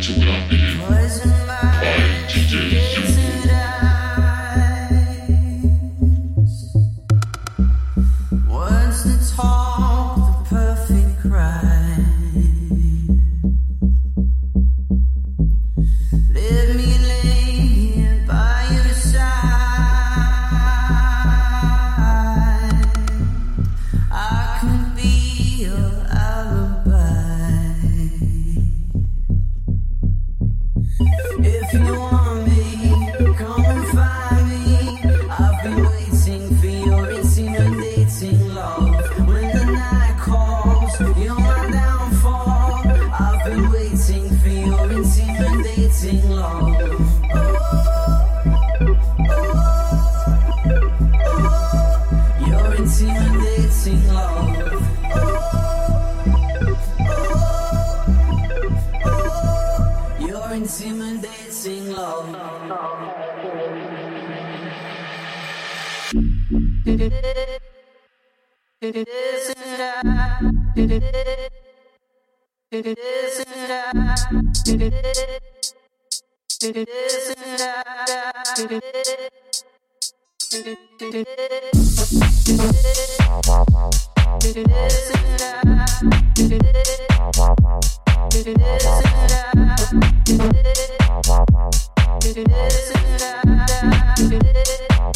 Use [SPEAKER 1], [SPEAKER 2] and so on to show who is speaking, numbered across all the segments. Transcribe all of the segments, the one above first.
[SPEAKER 1] to nothing.
[SPEAKER 2] Poison my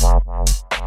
[SPEAKER 2] Wow.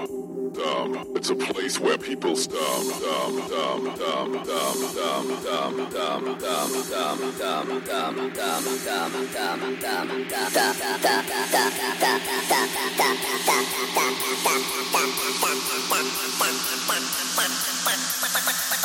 [SPEAKER 3] It's a place where people dumb, dumb, dumb, dumb, dumb, dumb, dumb, dumb, dumb, dumb, dumb, dumb, dumb, dumb, dumb, dumb, dumb, dumb, dumb,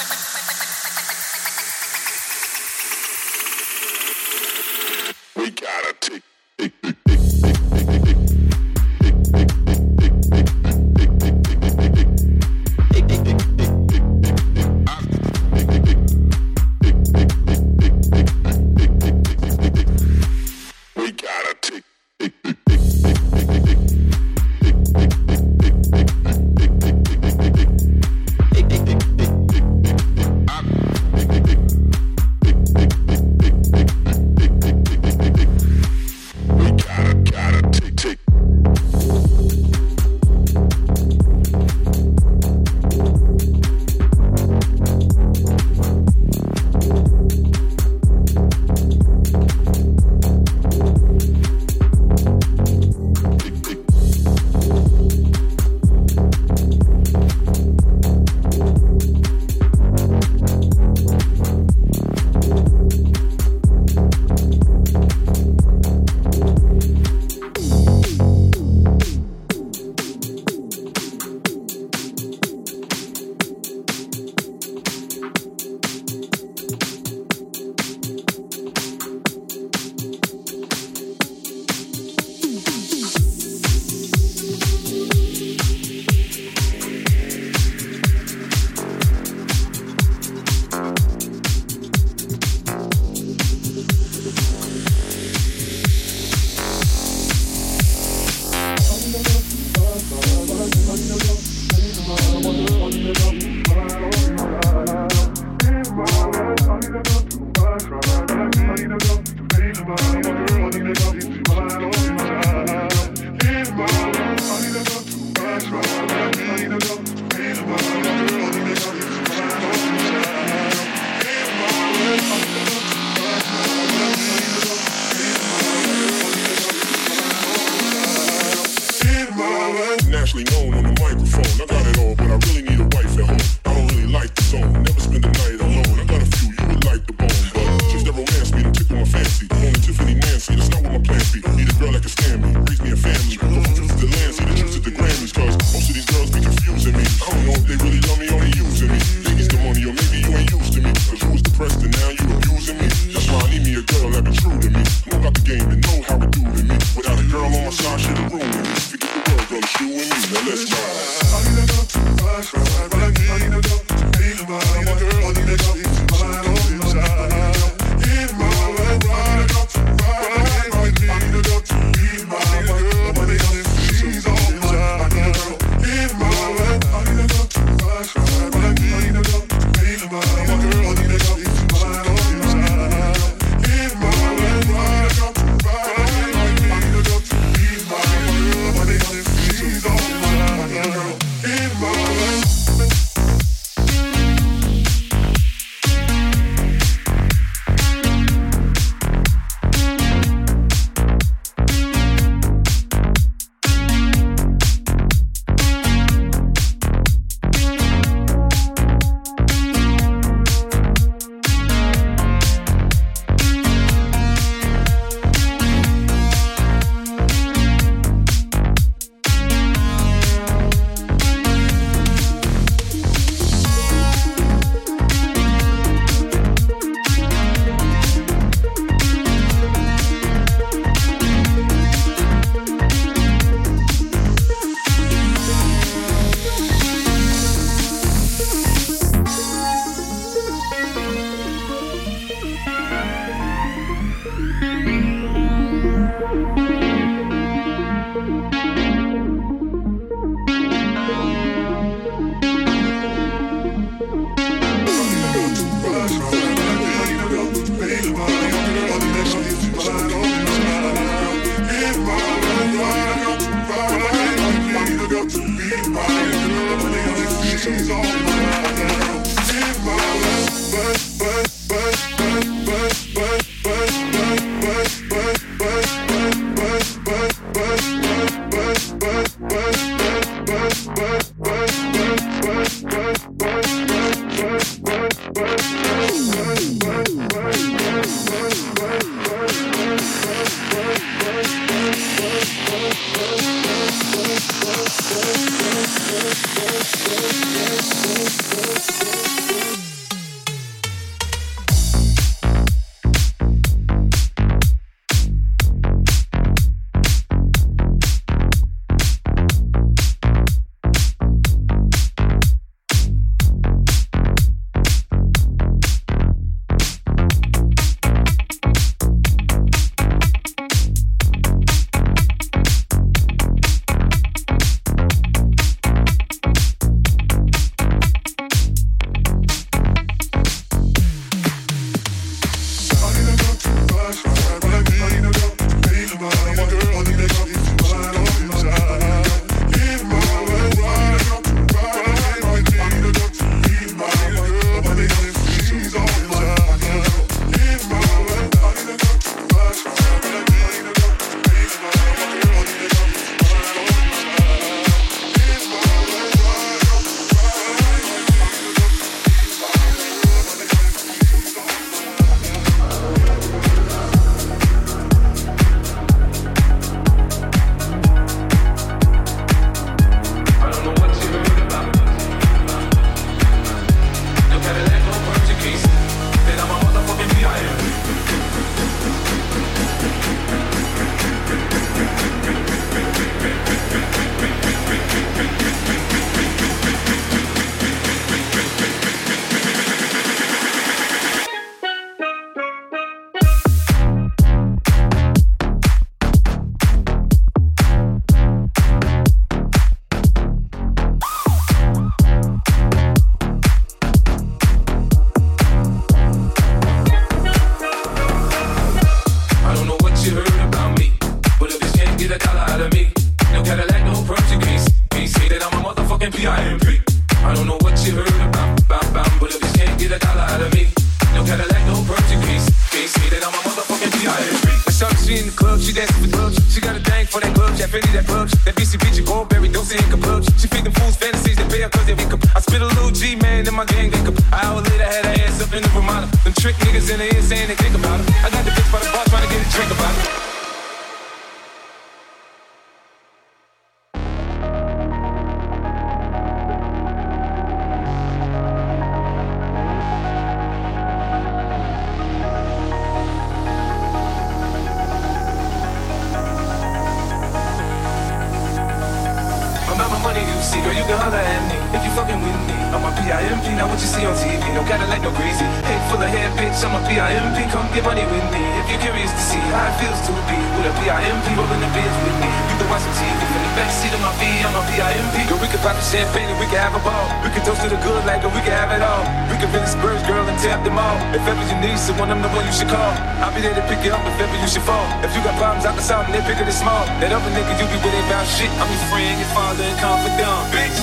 [SPEAKER 4] you see, girl, you can holler at me if you fucking with me. I'm a PIMP, not what you see on TV. No Cadillac, no greasy. Head full of hair, bitch. I'm a PIMP. Come get money with me if you're curious to see how it feels to be with a PIMP rolling the bitch with me. You can watch some TV from the backseat of my V. I'm a PIMP. Girl, we can pop the champagne and we can have a ball. We can toast to the good like we can have it all. We can fill the spurs, girl, and tap them all. If ever you need someone, I'm the one you should call. I'll be there to pick you up if ever you should fall. If you got problems, I can solve them. They're bigger than small. That other nigga you be with about shit. I'm your friend, your father, and confidant off a dumb bitch.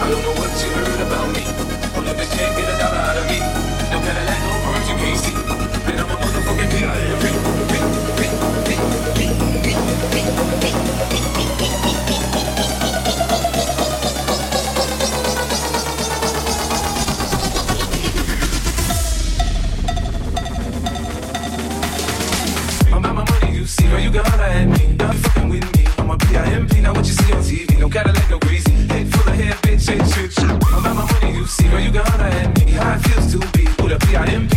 [SPEAKER 4] I don't know what you heard about me. Pull up this check, get a dollar out of me. No Cadillac, no birds you can't see. Then I'm a motherfucking P.I.M.P. MP, now what you see on TV. No Cadillac, no greasy. Head full of hair, bitch, ain't shit. I'm about my money, you see. Girl, you can holler at me. How it feels to be with a PIMP.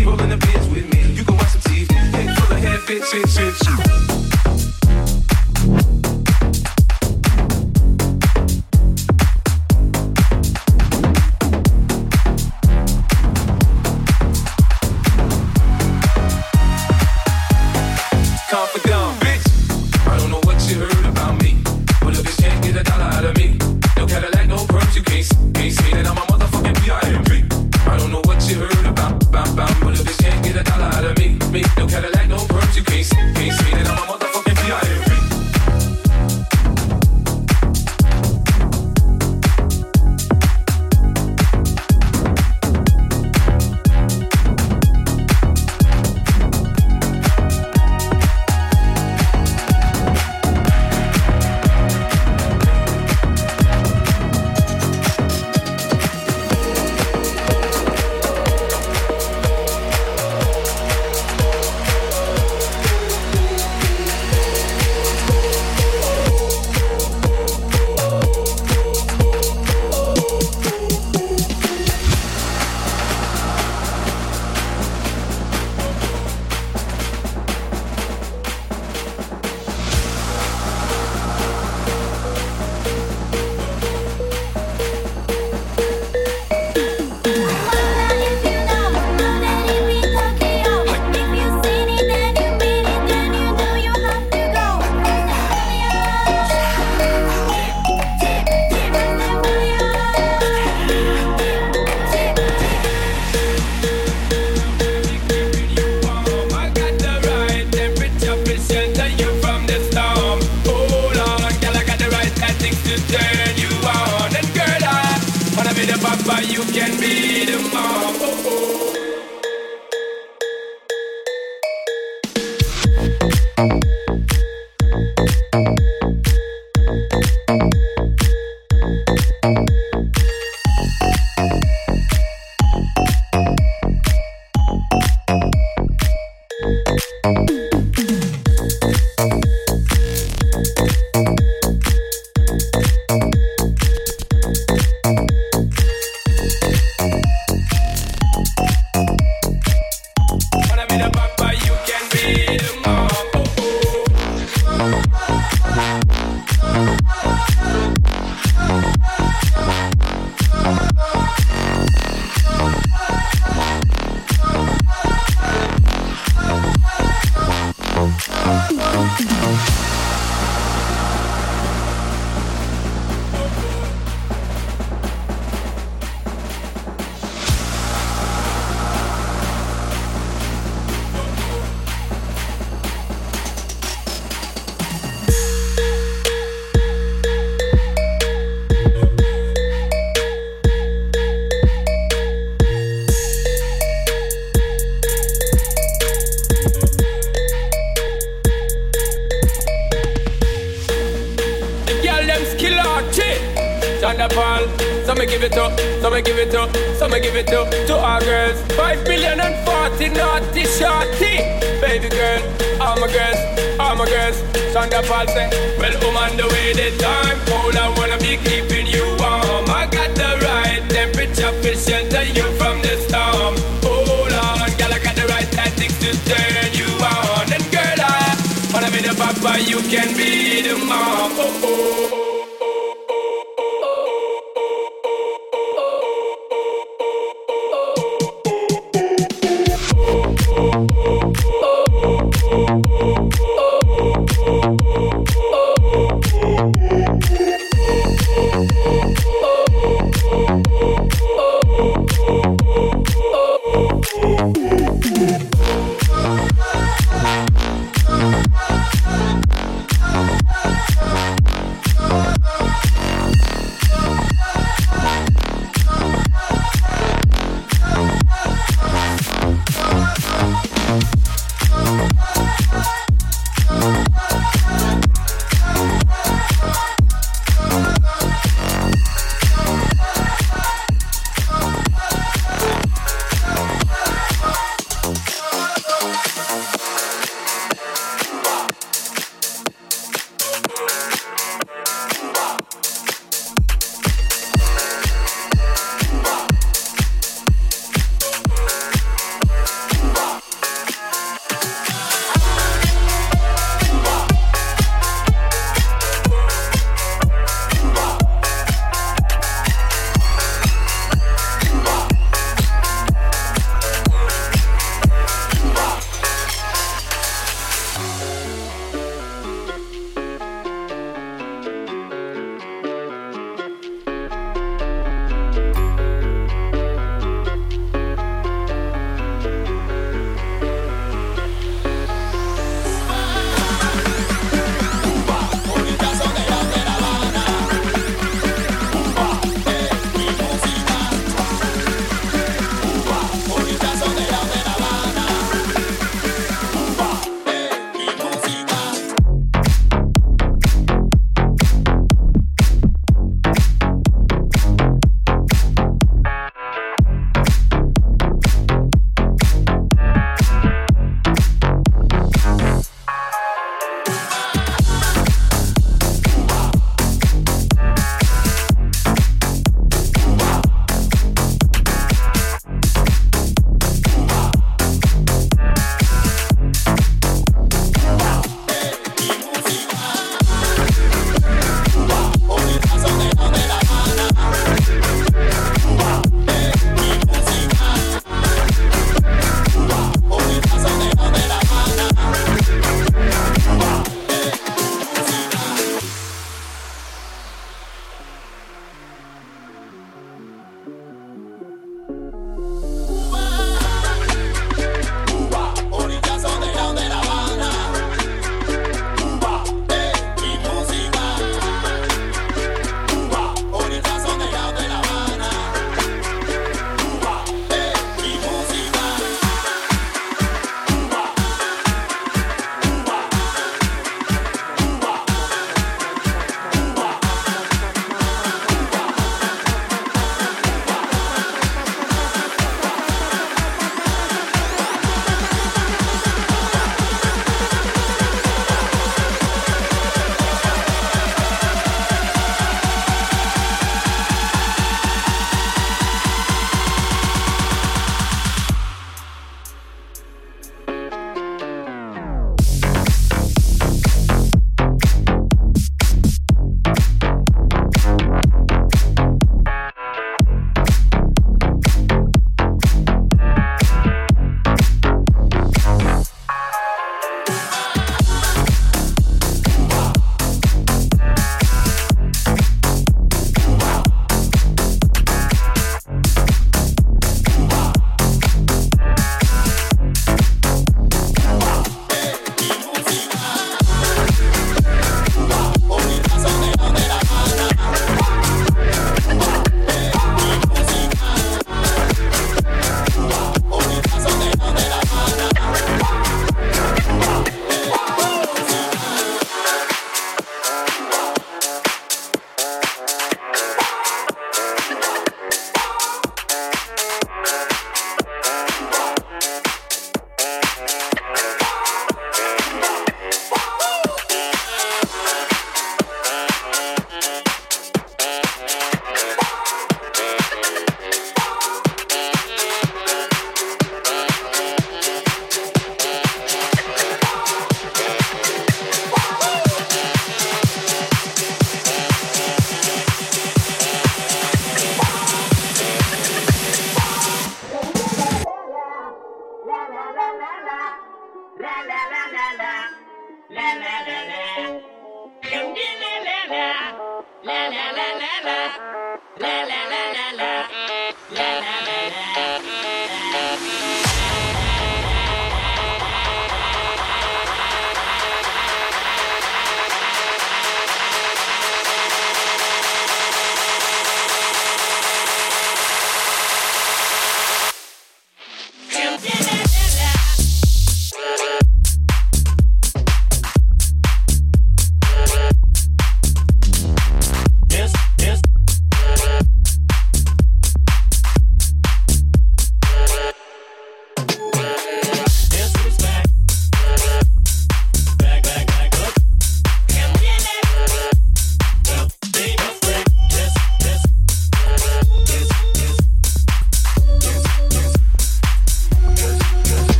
[SPEAKER 4] my girls, Sandra Paul say, Well, woman, the way the time cold, I wanna be keeping you warm. I got the right temperature to shelter you from the storm. Hold on, girl, I got the right tactics to turn you on. And girl, I wanna be the papa, you can be the mom.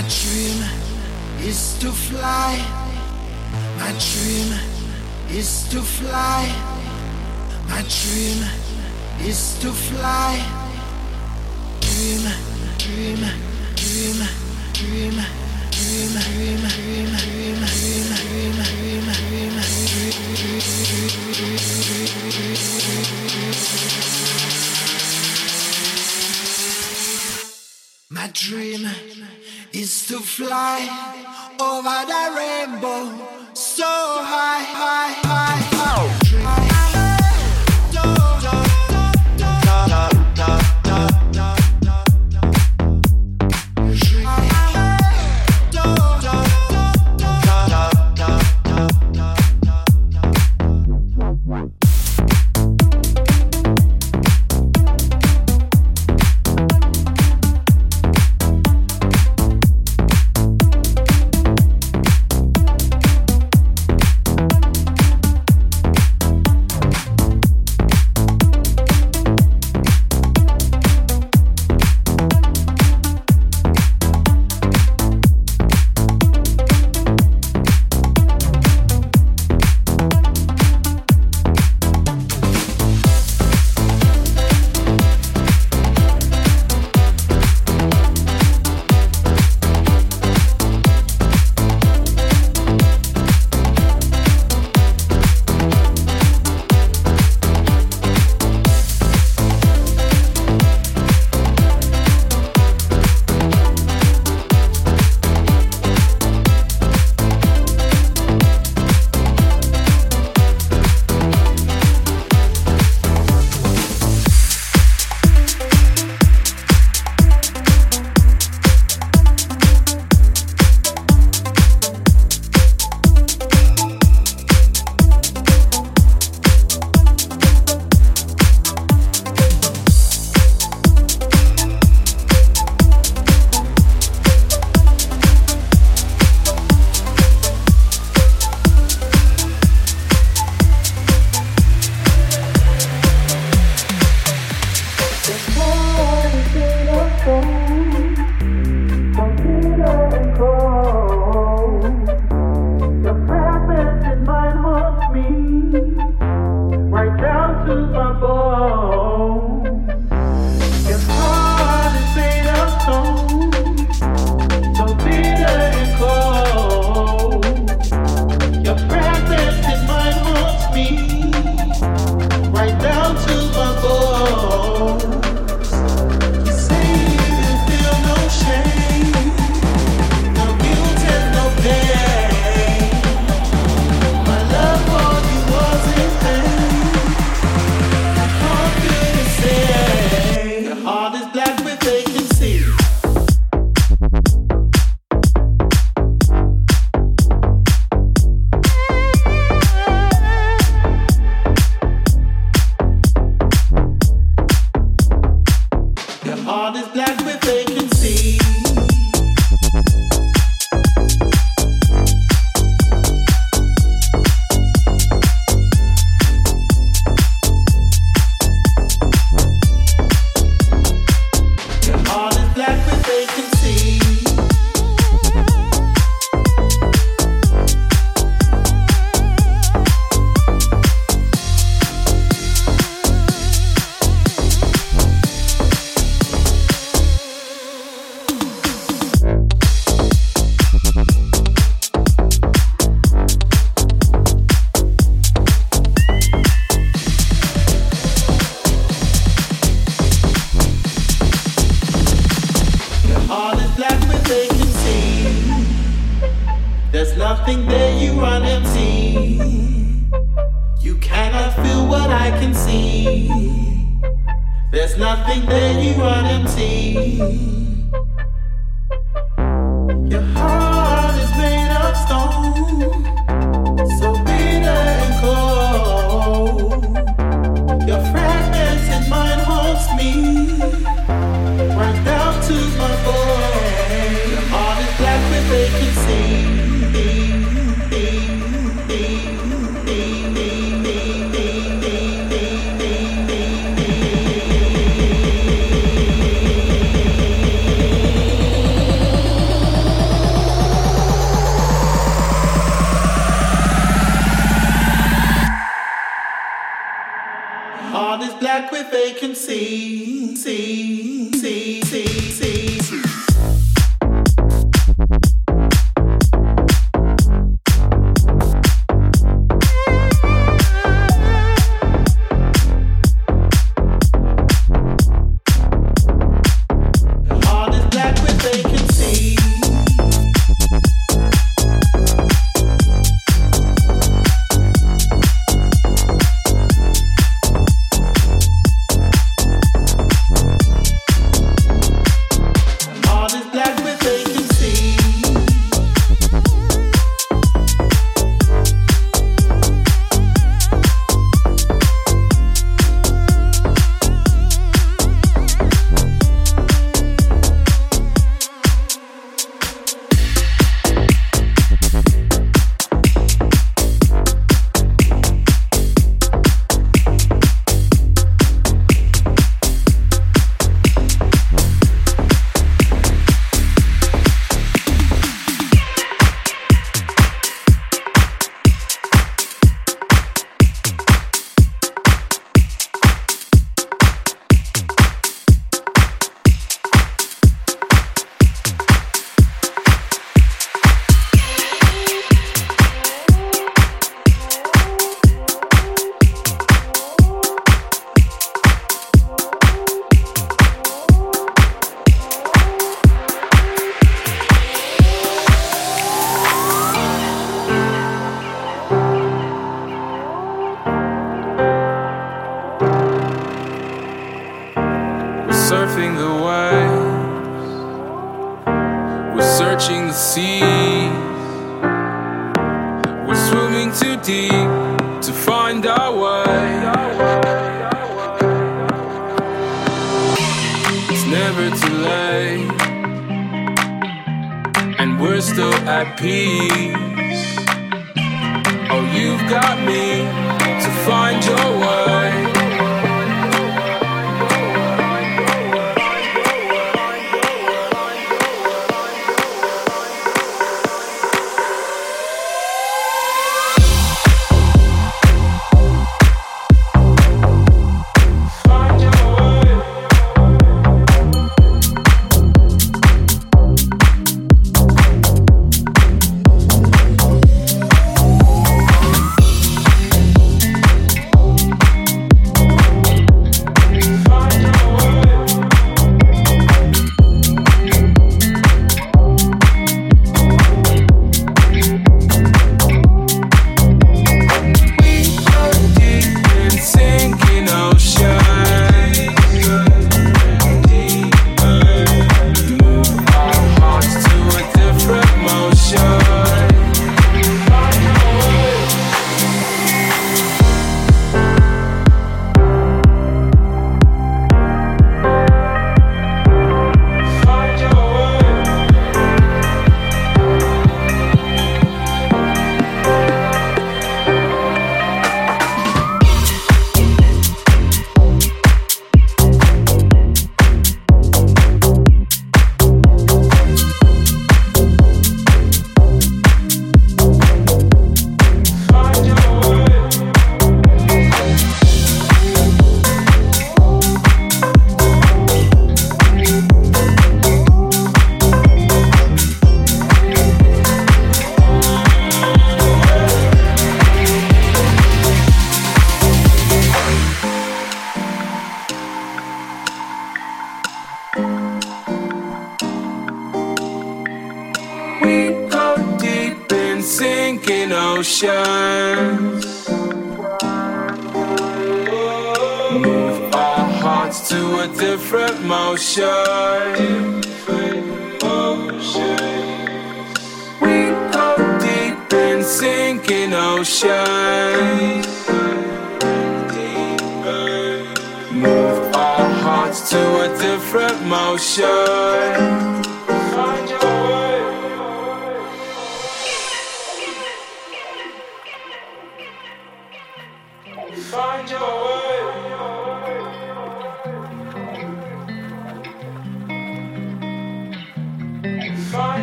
[SPEAKER 5] My dream is to fly. My dream is to fly. My dream is to fly. Dream, dream, dream, dream, dream, dream, dream, dream, dream, dream, My dream is to fly over the rainbow so high, high, high, high.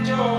[SPEAKER 6] Your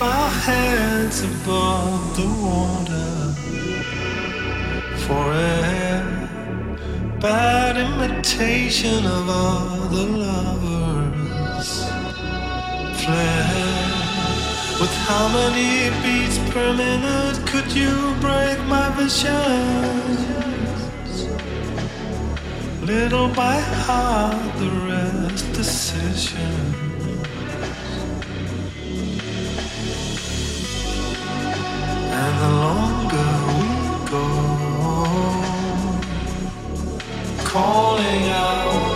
[SPEAKER 7] my hands above the water. Forever, bad imitation of other lovers. Flare with how many beats per minute could you break my visions? Little by heart, the rest decision. calling out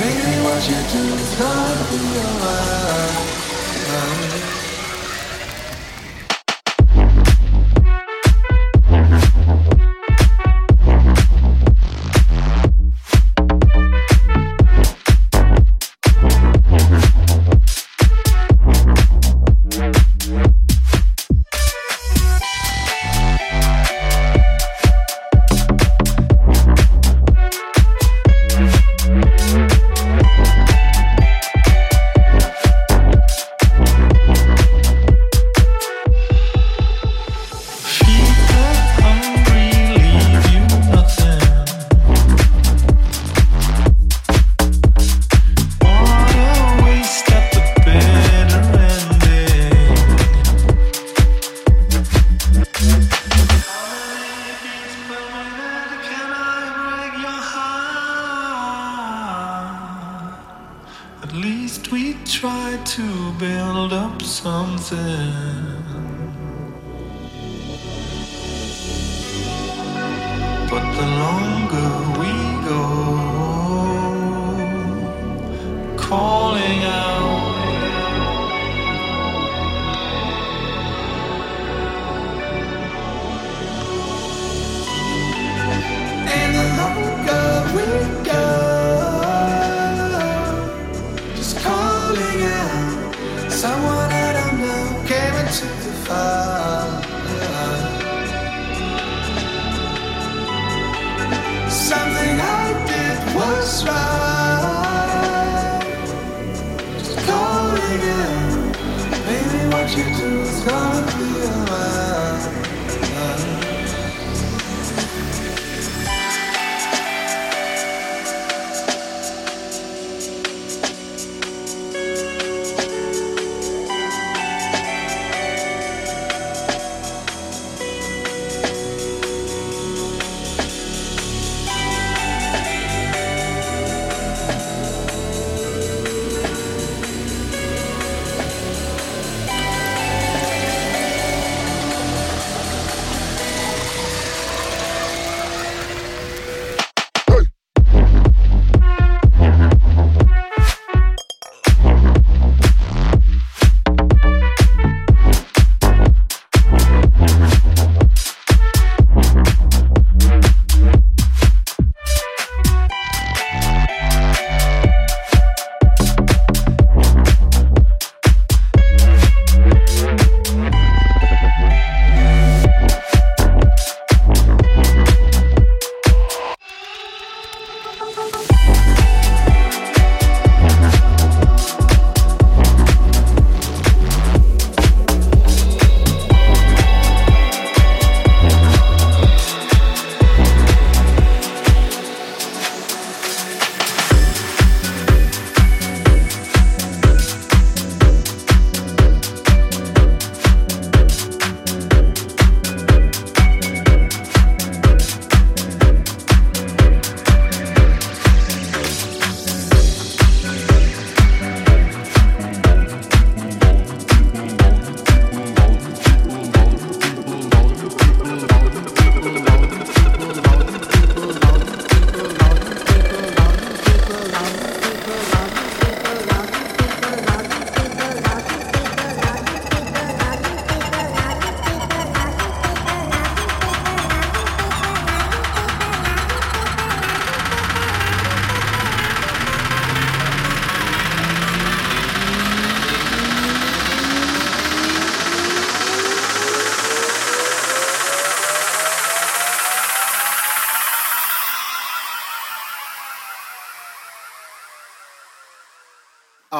[SPEAKER 8] Baby, what you do is not be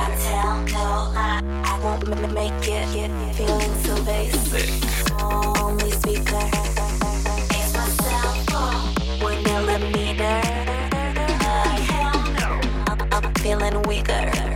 [SPEAKER 9] I tell no. I won't make it. Feeling so basic. Only speaker. It's. One millimeter. Hell no. I'm feeling weaker.